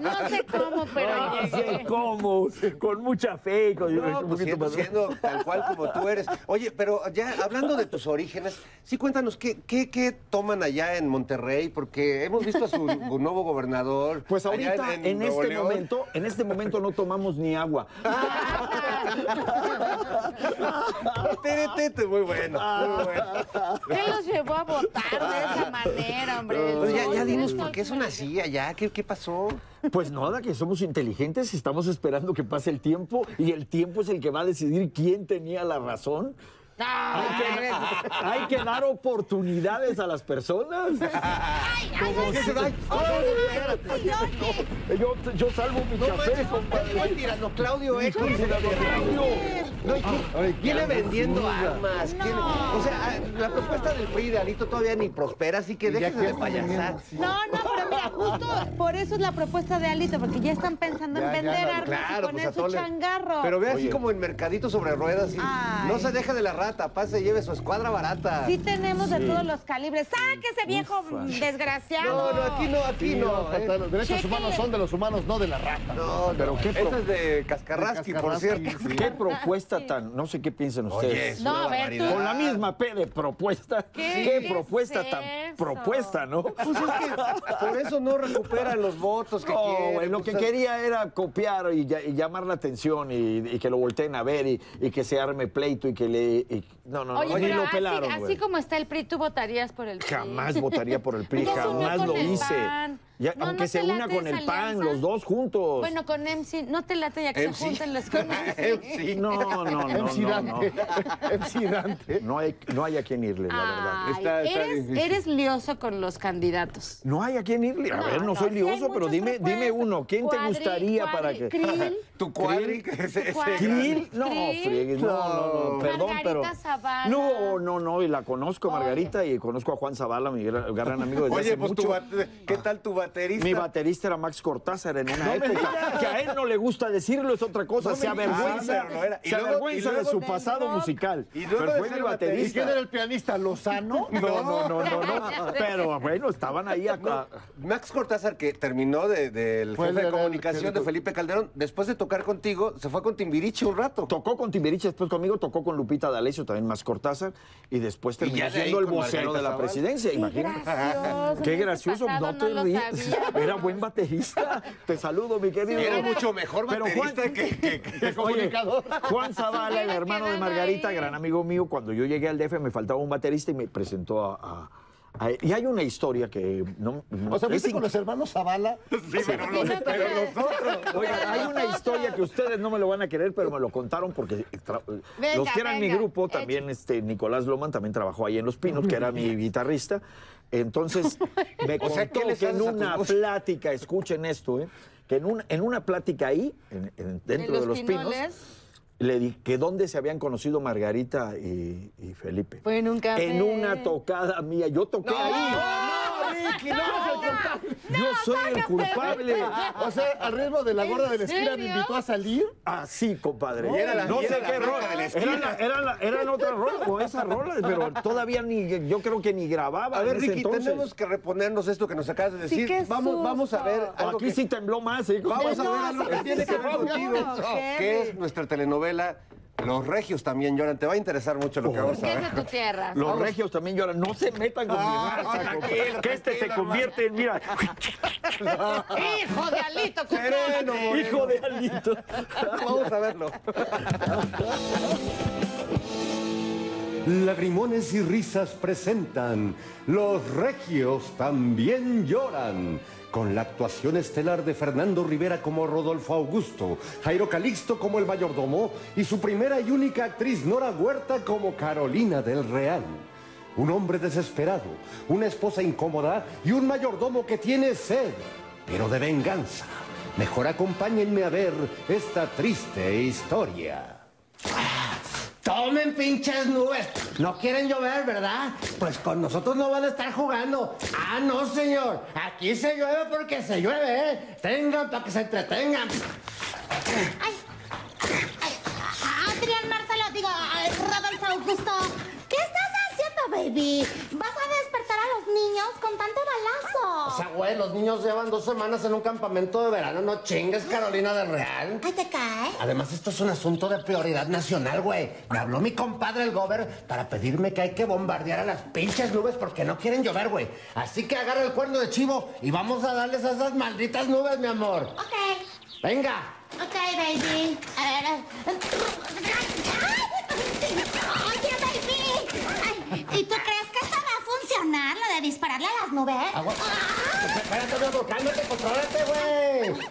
No sé cómo, pero No sé cómo, con mucha fe. Con, No, un pues siendo, tal cual como tú eres. Oye, pero ya hablando de tus orígenes, sí cuéntanos, ¿qué, qué, qué toman allá en Monterrey? Porque hemos visto a su nuevo gobernador. Pues allá ahorita, en, este León. momento, en este momento no tomamos ni agua. Muy bueno, muy bueno. ¿Qué los llevó a votar de esa manera, hombre? Pero ya, ya dinos por qué son así allá, ¿qué, qué pasó? Pues nada, que somos inteligentes, estamos esperando que pase el tiempo y el tiempo es el que va a decidir quién tenía la razón. Hay que, hay que dar oportunidades a las personas. Como ¿Qué se da? Yo, yo salvo mi café, compadre. El tirano Claudio Hijo X. de la Claudio. No, y Ay, viene vendiendo armas. o sea, ah, la propuesta del PRI de Alito todavía ni prospera, así que déjense de payasar. No, no, pero mira, justo por eso es la propuesta de Alito, porque ya están pensando Ya, en ya, vender armas Claro, y pues a poner todo su le- changarro. Pero ve así como en Mercadito sobre ruedas. y Ay. No se deja de la. Barata, pase, lleve su escuadra barata. Sí tenemos de todos los calibres. ¡Sáquese, viejo desgraciado! No, no, aquí no, aquí Sí, no. a ¿eh? Los derechos humanos son de los humanos, no de la rata. No, Pero no, qué Eso pro- es de Cascarrasqui, por cierto. sí. ¿Qué propuesta tan, no sé qué piensan Oye, ustedes? es No, a ver, tú- Con la misma P de propuesta. ¿Qué ¿Qué, es propuesta eso? tan propuesta, no? Pues es que por eso no recuperan los votos que No, quieren. güey, lo pues, que quería era copiar y, llamar la atención y, y que lo volteen a ver y, y que se arme pleito y que le... y- no, no, Oye, no, ni pero lo así, pelaron, así güey. como está el PRI, tú votarías por el PRI. Jamás votaría por el PRI, jamás lo hice. Ya, No, aunque ¿no se te una con el PAN, alianza? los dos juntos. Bueno, con MC, no te late ya que MC. se junten los con MC. no, no, no, no, MC no, Dante. MC Dante. no hay, no hay a quien irle, la verdad. Está- está eres, difícil. eres lioso con los candidatos. No hay a quién irle. A No, ver, no, no, soy lioso, pero dime, dime uno. ¿Quién te Cuadri- gustaría cuadri- para que. Krill. Tu cuadri, Krill. No, friegues, no, no, no, perdón, pero... Margarita Zavala. No, no, no, y la conozco, Oye. Margarita, y conozco a Juan Zavala, mi gran, amigo desde Oye, hace pues bate- ¿qué tal tu baterista? Mi baterista era Max Cortázar en una época. Que a él no le gusta decirlo, es otra cosa. No se avergüenza, Ah, pero no era. Y se luego- avergüenza y luego de su pasado rock. musical. Y luego pero fue ser mi ¿Y baterista. quién era el pianista? ¿Lozano? No, no, no, no, no. Pero bueno, estaban ahí acá. Max Cortázar, que terminó de- del Fue el jefe de de- comunicación de Felipe Calderón, después de tocar contigo, se fue con Timbiriche un rato. Tocó con Timbiriche, después conmigo, tocó con Lupita D'Alessio, también más Cortázar, y después terminó siendo el vocero de la presidencia, imagínate. gracioso. Qué gracioso, no te ríes. Era buen baterista. Te saludo, mi querido. Era mucho mejor Pero baterista Juan- que, que- que Oye, comunicador. Juan Zavala, el hermano de Margarita, ahí. gran amigo mío, cuando yo llegué al DF me faltaba un baterista y me presentó a... a- y hay una historia que no, no- O sea, es ¿viste con los hermanos Zavala? Sí, pero, Sí, no, pero- Oigan, hay una historia que ustedes no me lo van a querer, pero me lo contaron porque Venga, los que eran mi grupo, también este Nicolás Loman también trabajó ahí en Los Pinos, que era mi guitarrista. Entonces, me O sea, contó ¿qué les que en una plática, escuchen esto, ¿eh? que en, un- en una plática ahí, en- en- dentro En de Los Pinos, Pinoles, le di que dónde se habían conocido Margarita y, y Felipe. Fue en un café. En una tocada mía. Yo toqué ahí. ¡No, Ricky! ¡No, soy culpable! Yo soy el culpable. O sea, al ritmo de la gorda de la ¿En esquina me invitó a salir. Así, compadre. Y era la- no y sé era la qué rola. de la Era era la- eran otras rolas o esas rolas, pero todavía ni, yo creo que ni grababa. A ver, en ese Ricky, entonces. tenemos que reponernos esto que nos acabas de Sí, decir. qué vamos, vamos a ver algo Aquí que- sí tembló más, ¿eh? Vamos a No, ver algo que sí, tiene sí, que ver sí, contigo, no, que es nuestra telenovela Los Regios también lloran. Te va a interesar mucho lo que vamos a Porque es ver. de tu tierra. Los regios también lloran. No se metan con Ah, mi raza, tranquilo, compadre, que este se convierte en, mira, Hijo de Alito, Sereno, Moreno. hijo de Alito. Vamos a verlo. Lagrimones y risas presentan Los Regios también lloran. Con la actuación estelar de Fernando Rivera como Rodolfo Augusto, Jairo Calixto como el mayordomo y su primera y única actriz Nora Huerta como Carolina del Real. Un hombre desesperado, una esposa incómoda y un mayordomo que tiene sed, pero de venganza. Mejor acompáñenme a ver esta triste historia. Tomen pinches nubes. No quieren llover, ¿verdad? Pues con nosotros no van a estar jugando. Ah, no, señor. Aquí se llueve porque se llueve, ¿eh? Tengan para que se entretengan. Ay, Adrián Marcelo, digo, Rodolfo Augusto. ¿Qué estás haciendo, baby? ¿Vas a despertar a los niños con tanto balazo? O sea, güey, los niños llevan dos semanas en un campamento de verano. No chingues, Carolina del Real. Ay, ¿te cae? Además, esto es un asunto de prioridad nacional, güey. Me habló mi compadre el gober para pedirme que hay que bombardear a las pinches nubes porque no quieren llover, güey. Así que agarra el cuerno de chivo y vamos a darles a esas malditas nubes, mi amor. Ok, Venga. ok, baby. A ver. Oye, baby. Ay, ¿Y tú crees que esto va a funcionar, lo de dispararle a las nubes? Agua- Espérate, mi amor, cálmate, contrólate, güey.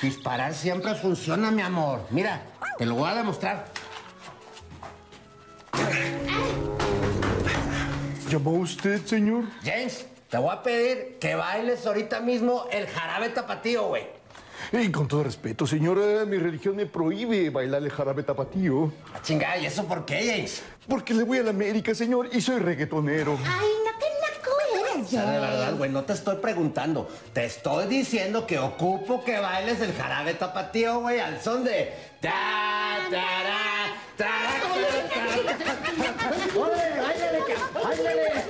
Disparar siempre funciona, mi amor. Mira, te lo voy a demostrar. ¿Llamó usted, señor? James, te voy a pedir que bailes ahorita mismo el jarabe tapatío, güey. Y con todo respeto, señor, eh, mi religión me prohíbe bailar el jarabe tapatío. Chingada, ¿y eso por qué, James? Porque le voy a la América, señor, y soy reggaetonero. Ay, no, eres, o sea, de verdad, güey, no te estoy preguntando. Te estoy diciendo que ocupo que bailes el jarabe tapatío, güey, al son de... Ta, tará, tará, ¡Ole, báilale, báilale!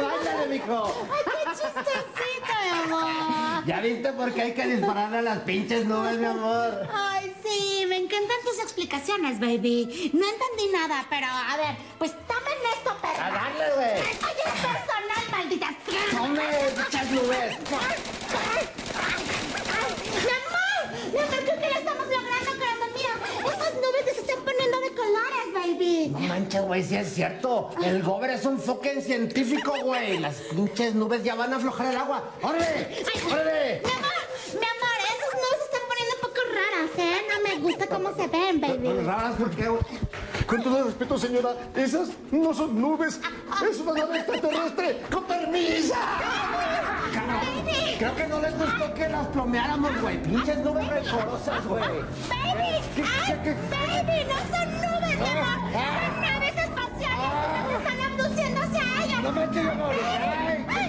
¡Báilale, mijo! ¡Ay, qué chistecito, mi amor! ¿Ya viste por qué hay que dispararle a las pinches nubes, mi amor? Ay, sí, me encantan tus explicaciones, baby. No entendí nada, pero a ver, pues tomen esto, perra. A darle, güey. Oye, es personal, malditas. Tome, pinches nubes. Mi amor, mi amor, creo que lo estamos logrando, corazón mío. Esas nubes se están poniendo de colores, baby. No manches, güey, sí es cierto. El gober es un fucking científico, güey. Las pinches nubes ya van a aflojar el agua. ¡Órale! ¡Órale! Mi amor, mi amor, esas nubes se están poniendo un poco raras, ¿eh? No me gusta cómo se ven, baby. Raras, ¿por qué? Con todo respeto, señora, esas no son nubes. Es una nave extraterrestre. ¡Con permiso! Creo que no les gustó que las plomeáramos, güey. Pinches nubes recorosas, güey. ¡Baby! ¡Ay, baby! ¡No son nubes, mi amor! ¡Son naves espaciales que nos están abduciendo hacia ellas! No manches, amor. ¡Ay!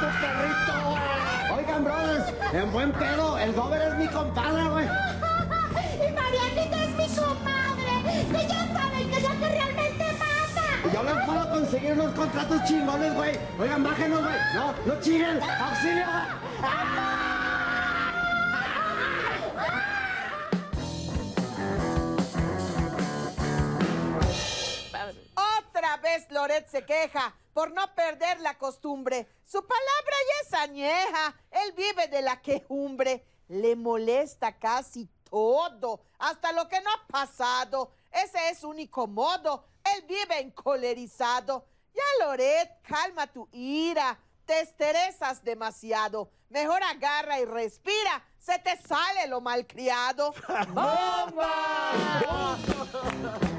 ¡Tu perrito, brothers, en buen pedo, el gober es mi compadre, güey. ¡Y Marianita es mi comadre! ¡Que ya saben que es lo que realmente pasa! Y yo les puedo conseguir unos contratos chingones, güey. Oigan, bájenos, güey. No, no chinguen. ¡Auxilio! Otra vez Loret se queja por no perder la costumbre. Su palabra ya es añeja. Él vive de la quejumbre. Le molesta casi todo, hasta lo que no ha pasado. Ese es su único modo. Él vive encolerizado. Ya, Loret, calma tu ira. Te estresas demasiado. Mejor agarra y respira. Se te sale lo malcriado. ¡Bomba!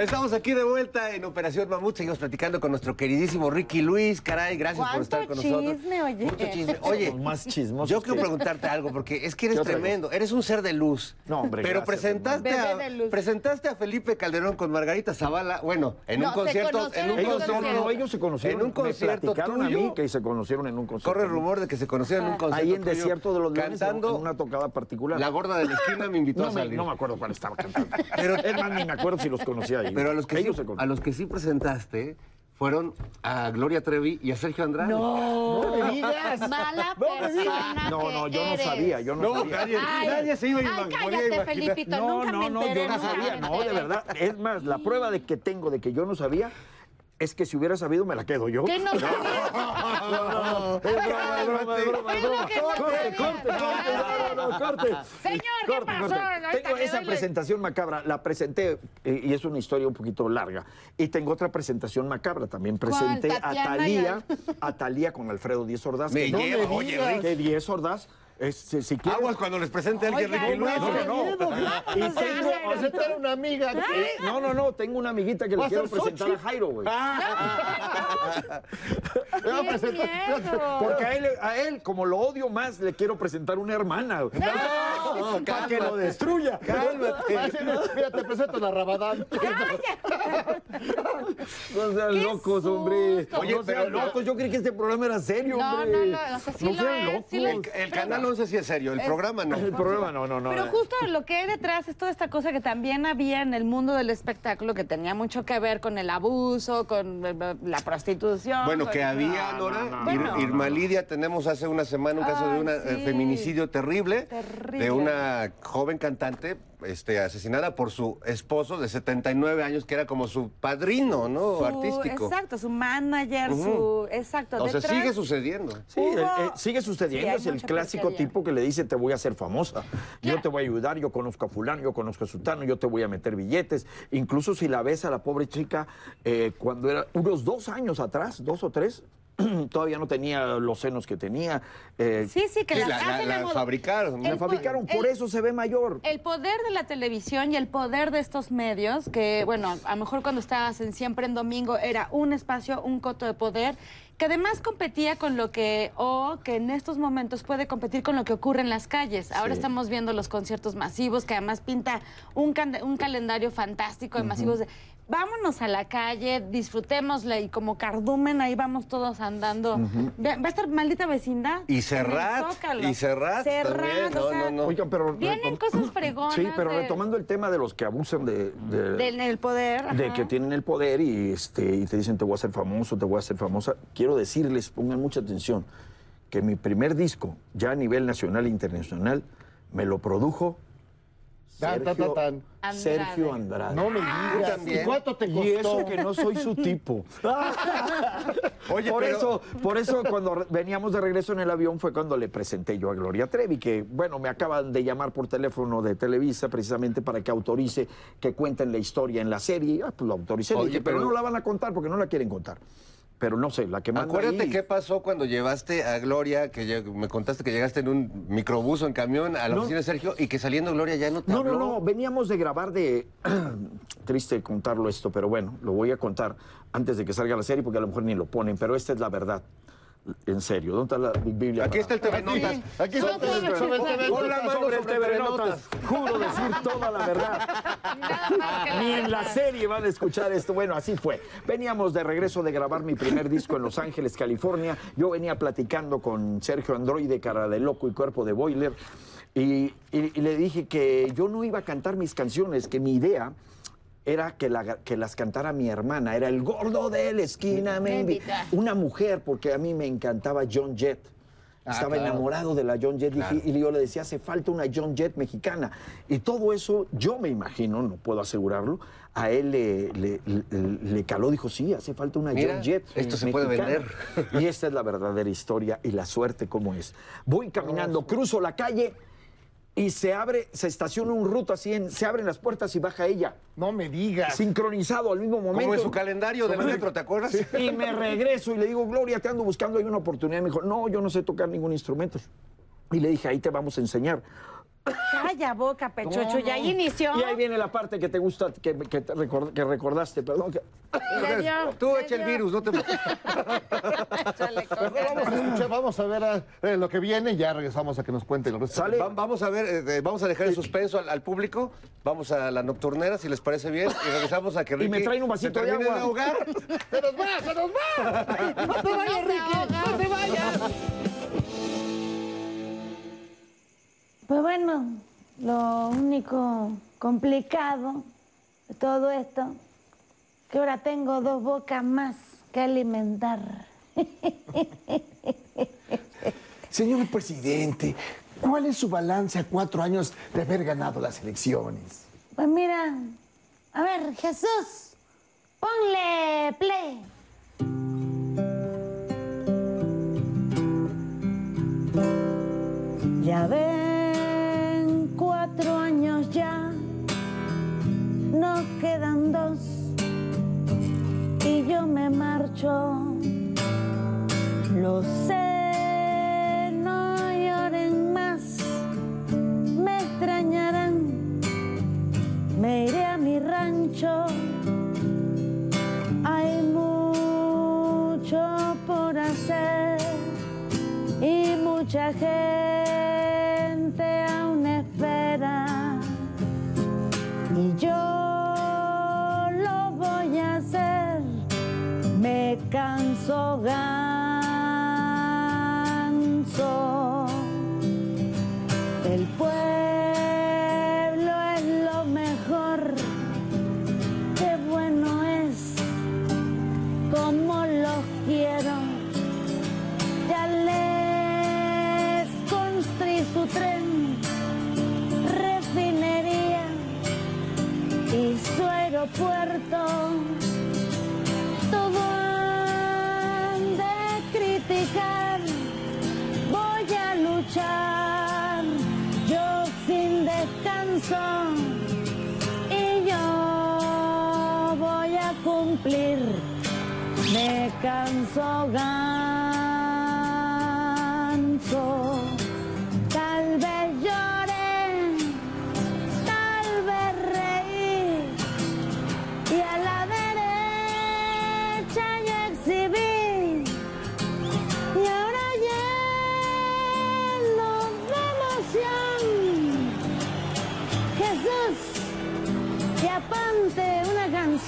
Estamos aquí de vuelta en Operación Mamut. Seguimos platicando con nuestro queridísimo Ricky Luis. Caray, gracias por estar con ¿Cuánto nosotros. chisme, oye? Mucho chisme. Oye, Más chismosos yo quiero preguntarte algo, porque es que eres ¿Qué otra tremendo. Eres un ser de luz. No, hombre, Pero gracias, presentaste a, presentaste a Felipe Calderón con Margarita Zavala. Bueno, en No, un concierto. En un Ellos, no, concierto. no, no, ellos se conocieron. En un concierto Me platicaron tuyo. a mí que se conocieron en un concierto. Corre el rumor de que se conocieron en un concierto. Ahí en tuyo, Desierto de los Leones, Cantando. en una tocada particular. La gorda de la esquina me invitó no, a me, salir. no me acuerdo cuál estaba cantando. Pero- es más, ni me acuerdo si los conocía ahí. Pero a los que, sí, a los que sí presentaste fueron a Gloria Trevi y a Sergio Andrade. No, No me digas. Mala persona No, no, que yo no sabía, yo no, sabía. nadie, Ay, nadie se iba a ay, ima- podía cállate, imaginar. Felipito, No, nunca no, me no, enteré, yo no sabía, no, de verdad. Es más, la prueba de que tengo de que yo no sabía es que si hubiera sabido me la quedo yo. ¿Qué no sabía? Es broma, es broma, es broma, es Es lo broma. que no Corte, corte, corte, no, no, no, corte. Señor, ¿qué pasó? Tengo esa presentación macabra, la presenté, eh, y es una historia un poquito larga. Y tengo otra presentación macabra, también presenté a Talía, a Talía con Alfredo Díez Ordaz. Me que no lleva, oye, que Díez Ordaz, es, si, si quieres- Aguas cuando les presente a alguien Oigan, Ricky Luis. no, no, no. Y pues, tengo, a una amiga. no, no, no, tengo una amiguita que le quiero presentar Xochitl. a Jairo, güey. Le va a ¡Qué presentar-! Porque a él, a él, como lo odio más, le quiero presentar una hermana. güey. para que lo destruya. Cálmate. Mira, te presento a la Rabadán. No sean ¡Qué locos, hombre. Oye, no sean locos. Yo creí que este programa era serio, No, hombre. no, no, o sea, sí no lo sean locos. el canal 11 sí es serio, el programa no. El programa no, no, no. Pero justo lo que hay detrás es toda esta cosa que también había en el mundo del espectáculo que tenía mucho que ver con el abuso, con eh, la prostitución. Bueno, con- que había, no, Nora, no, no, Ir- Bueno. Irma Lidia, tenemos hace una semana un caso de un sí. feminicidio terrible, Terrible. de una joven cantante este, asesinada por su esposo de 79 años, que era como su padrino, ¿no? su- Artístico. Exacto, su manager, su... Exacto. O sea, sigue sucediendo. Sí, el- Hubo- eh, sigue sucediendo, es el clásico tipo que le dice te voy a hacer famosa, yo te voy a ayudar, yo conozco a fulano, yo conozco a sultano, yo te voy a meter billetes. Incluso si la ves a la pobre chica eh, cuando era unos dos años atrás, dos o tres, todavía no tenía los senos que tenía. eh, Sí, sí, que las la, la- hacen la a modo- fabricaron. la fabricaron, por el- eso se ve mayor. El poder de la televisión y el poder de estos medios, que bueno, a lo mejor cuando estabas en Siempre en Domingo era un espacio, un coto de poder, que además competía con lo que, o que en estos momentos puede competir con lo que ocurre en las calles. Ahora Sí. estamos viendo los conciertos masivos, que además pinta un, un calendario fantástico de masivos de vámonos a la calle, disfrutémosla y como cardumen ahí vamos todos andando. Va a estar maldita vecindad. Y Zócalo. y también, o no, sea, no, no. Oiga, pero Vienen cosas fregonas. Sí, pero de- retomando el tema de los que abusan de, de- del el poder. de ajá. que tienen el poder y, este, y te dicen te voy a hacer famoso, te voy a hacer famosa. Quiero decirles, pongan mucha atención, que mi primer disco, ya a nivel nacional e internacional, me lo produjo Tan, tan, Sergio, tan, tan. Sergio Andrade. No me ¿Tú digas. ¿Y cuánto te costó? Y eso que no soy su tipo. Oye, por pero- eso, por eso cuando veníamos de regreso en el avión fue cuando le presenté yo a Gloria Trevi, que bueno, me acaban de llamar por teléfono de Televisa precisamente para que autorice que cuenten la historia en la serie. Ah, pues lo autoricé, Oye, dije, pero, pero- no la van a contar porque no la quieren contar. Pero no sé, la que manda Acuérdate ahí- qué pasó cuando llevaste a Gloria, que me contaste que llegaste en un microbús o en camión a la No. oficina de Sergio y que saliendo Gloria ya no te No, habló. no, no, veníamos de grabar de... Triste contarlo esto, pero bueno, lo voy a contar antes de que salga la serie porque a lo mejor ni lo ponen, pero esta es la verdad. En serio, ¿dónde está la Biblia? Aquí está el TV Aquí, Notas. aquí está el TV, sobre el TV Pon la Notas. mano sobre el sobre TV TV Notas. Juro decir toda la verdad. Ni en la serie van a escuchar esto. Bueno, así fue. Veníamos de regreso de grabar mi primer disco en Los Ángeles, California. Yo venía platicando con Sergio Androide, cara de loco y cuerpo de boiler. Y, y- y le dije que yo no iba a cantar mis canciones, que mi idea era que, la- que las cantara mi hermana. Era el gordo de la esquina, me. Una mujer, porque a mí me encantaba John Jett. Estaba claro. enamorado de la John Jett y yo le decía, hace falta una John Jett mexicana. Y todo eso, yo me imagino, no puedo asegurarlo, a él le, le- le- le caló, dijo, sí, hace falta una Mira, John Jett. esto se puede mexicana". Y esta es la verdadera historia y la suerte como es. Voy caminando, cruzo la calle y se abre, se estaciona un ruto así, en- se abren las puertas y baja ella. No me digas. Sincronizado al mismo momento. Como en su calendario del metro, ¿te acuerdas? Y me regreso y le digo, Gloria, te ando buscando, hay una oportunidad. Me dijo, no, yo no sé tocar ningún instrumento. Y le dije, ahí te vamos a enseñar. Calla boca, pechocho. Ya ahí inició. Y ahí viene la parte que te gusta, que, que te record- que recordaste, perdón. que- Le dio, Tú le echa el virus, no te... Échale Mejor vamos a escuchar, vamos a ver a- eh, lo que viene y ya regresamos a que nos cuente el resto. Sale. Va- Vamos a ver, eh, eh, vamos a dejar en suspenso al, al público. Vamos a la nocturnera, si les parece bien. Y regresamos a que Ricky me traen un vasito de agua. ahogar. ¡Se nos va, se nos va! ¡No te vayas, Ricky! ¡No te vayas! Pues bueno, lo único complicado de todo esto, que ahora tengo dos bocas más que alimentar. Señor presidente, ¿cuál es su balance a cuatro años de haber ganado las elecciones? Pues mira, a ver, Jesús, ponle play. Ya ven, cuatro años ya, nos quedan dos y yo me marcho. Lo sé,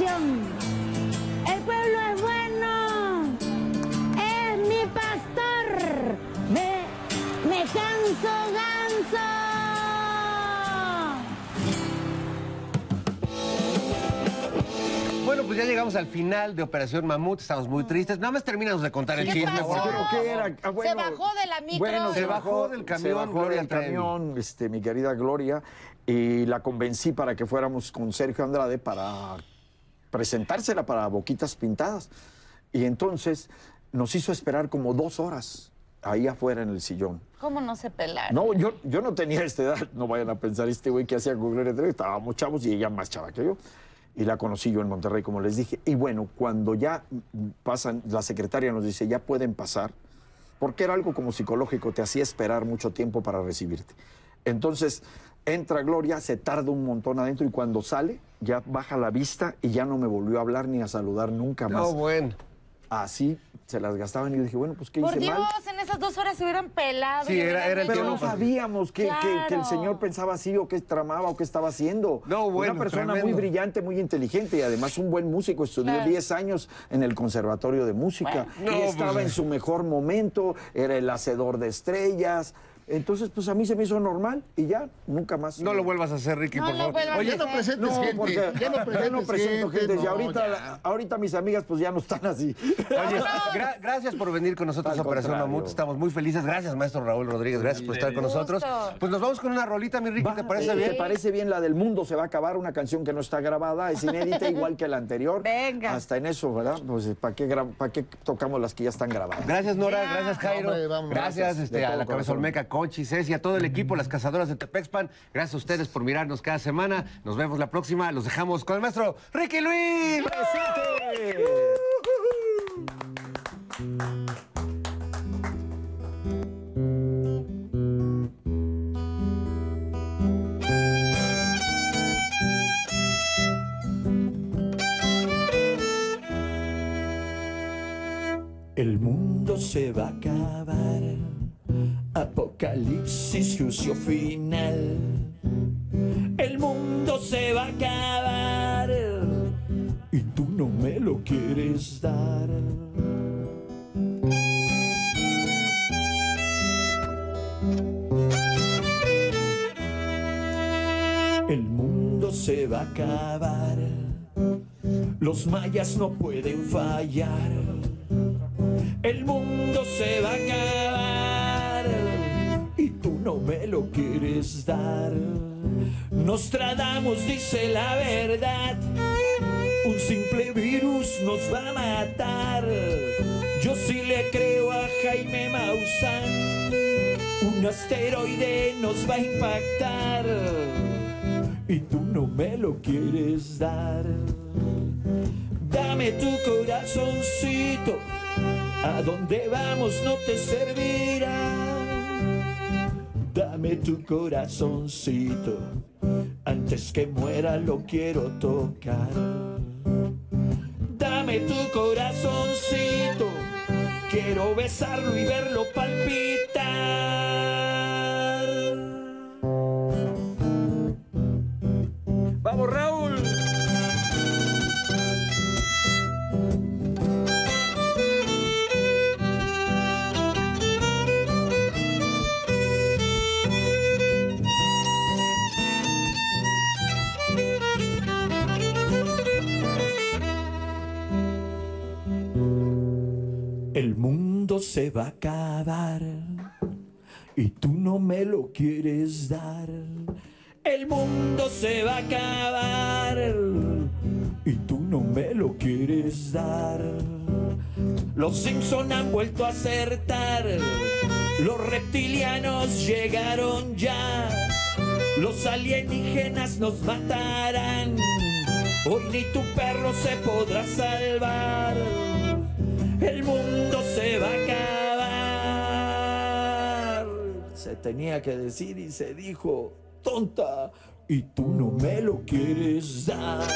El pueblo es bueno, es mi pastor. Me, me canso ganso. Bueno, pues ya llegamos al final de Operación Mamut, estamos muy tristes. Nada más terminamos de contar el chisme. Ah, se bajó de la micro. Bueno, se, bajó, del camión, Gloria del camión, este, mi querida Gloria, y la convencí para que fuéramos con Sergio Andrade para presentársela para Boquitas Pintadas. Y entonces nos hizo esperar como dos horas ahí afuera en el sillón. ¿Cómo no se pelaron? No, yo, yo no tenía esta edad, no vayan a pensar este güey que hacía con Gloria Trevi, estábamos chavos y ella más chava que yo. Y la conocí yo en Monterrey, como les dije. Y bueno, cuando ya pasan, la secretaria nos dice, ya pueden pasar, porque era algo como psicológico, te hacía esperar mucho tiempo para recibirte. Entonces, entra Gloria, se tarda un montón adentro y cuando sale, ya baja la vista y ya no me volvió a hablar ni a saludar nunca más. No, bueno. Así se las gastaban y yo dije, bueno, pues ¿qué Por hice Dios, mal? en esas dos horas se hubieran pelado. Sí, y era- era el Pero no sabíamos que, que- que el señor pensaba así o que tramaba o qué estaba haciendo. No, bueno, Una persona tremendo. muy brillante, muy inteligente y además un buen músico. Estudió Claro. 10 años en el Conservatorio de Música Bueno. y No, estaba pues, en su mejor momento, era el hacedor de estrellas. Entonces, pues a mí se me hizo normal y ya, nunca más. No lo vuelvas a hacer, Ricky, No por favor. vuelvas a Oye, hacer. no presentes No, gente. porque ya no presentes ya no presento gente. gente, y ahorita, ya. ahorita mis amigas pues ya no están así. Oye, gra- gracias por venir con nosotros Al a Operación. Mamut. Estamos muy felices. Gracias, maestro Raúl Rodríguez. Gracias por estar con Gusto. nosotros. Pues nos vamos con una rolita, mi Ricky. ¿Te parece ¿te bien? parece bien la del mundo? Se va a acabar una canción que no está grabada, es inédita, igual que la anterior. Venga. Hasta en eso, ¿verdad? Pues, ¿para qué, gra- pa' qué tocamos las que ya están grabadas? Gracias, Nora. Gracias, Jairo. Hombre, gracias Gracias, este, a la cabeza. Olmeca, Conchi, Ceci, a todo el equipo, las cazadoras de Tepexpan. Gracias a ustedes por mirarnos cada semana. Nos vemos la próxima. Los dejamos con el maestro Ricky Luis. ¡Presente! El mundo se va a acabar. Apocalipsis, juicio final. El mundo se va a acabar. Y tú no me lo quieres dar. El mundo se va a acabar. Los mayas no pueden fallar. El mundo se va a acabar tú no me lo quieres dar. Nostradamus dice la verdad. Un simple virus nos va a matar. Yo sí le creo a Jaime Maussan. Un asteroide nos va a impactar y tú no me lo quieres dar. Dame tu corazoncito, a donde vamos no te servirá. Dame tu corazoncito, antes que muera lo quiero tocar. Dame tu corazoncito, quiero besarlo y verlo palpitar. Y tú no me lo quieres dar. El mundo se va a acabar y tú no me lo quieres dar. Los Simpson han vuelto a acertar. Los reptilianos llegaron ya. Los alienígenas nos matarán. Hoy ni tu perro se podrá salvar. El mundo se va a acabar. Se tenía que decir y se dijo, tonta, y tú no me lo quieres dar.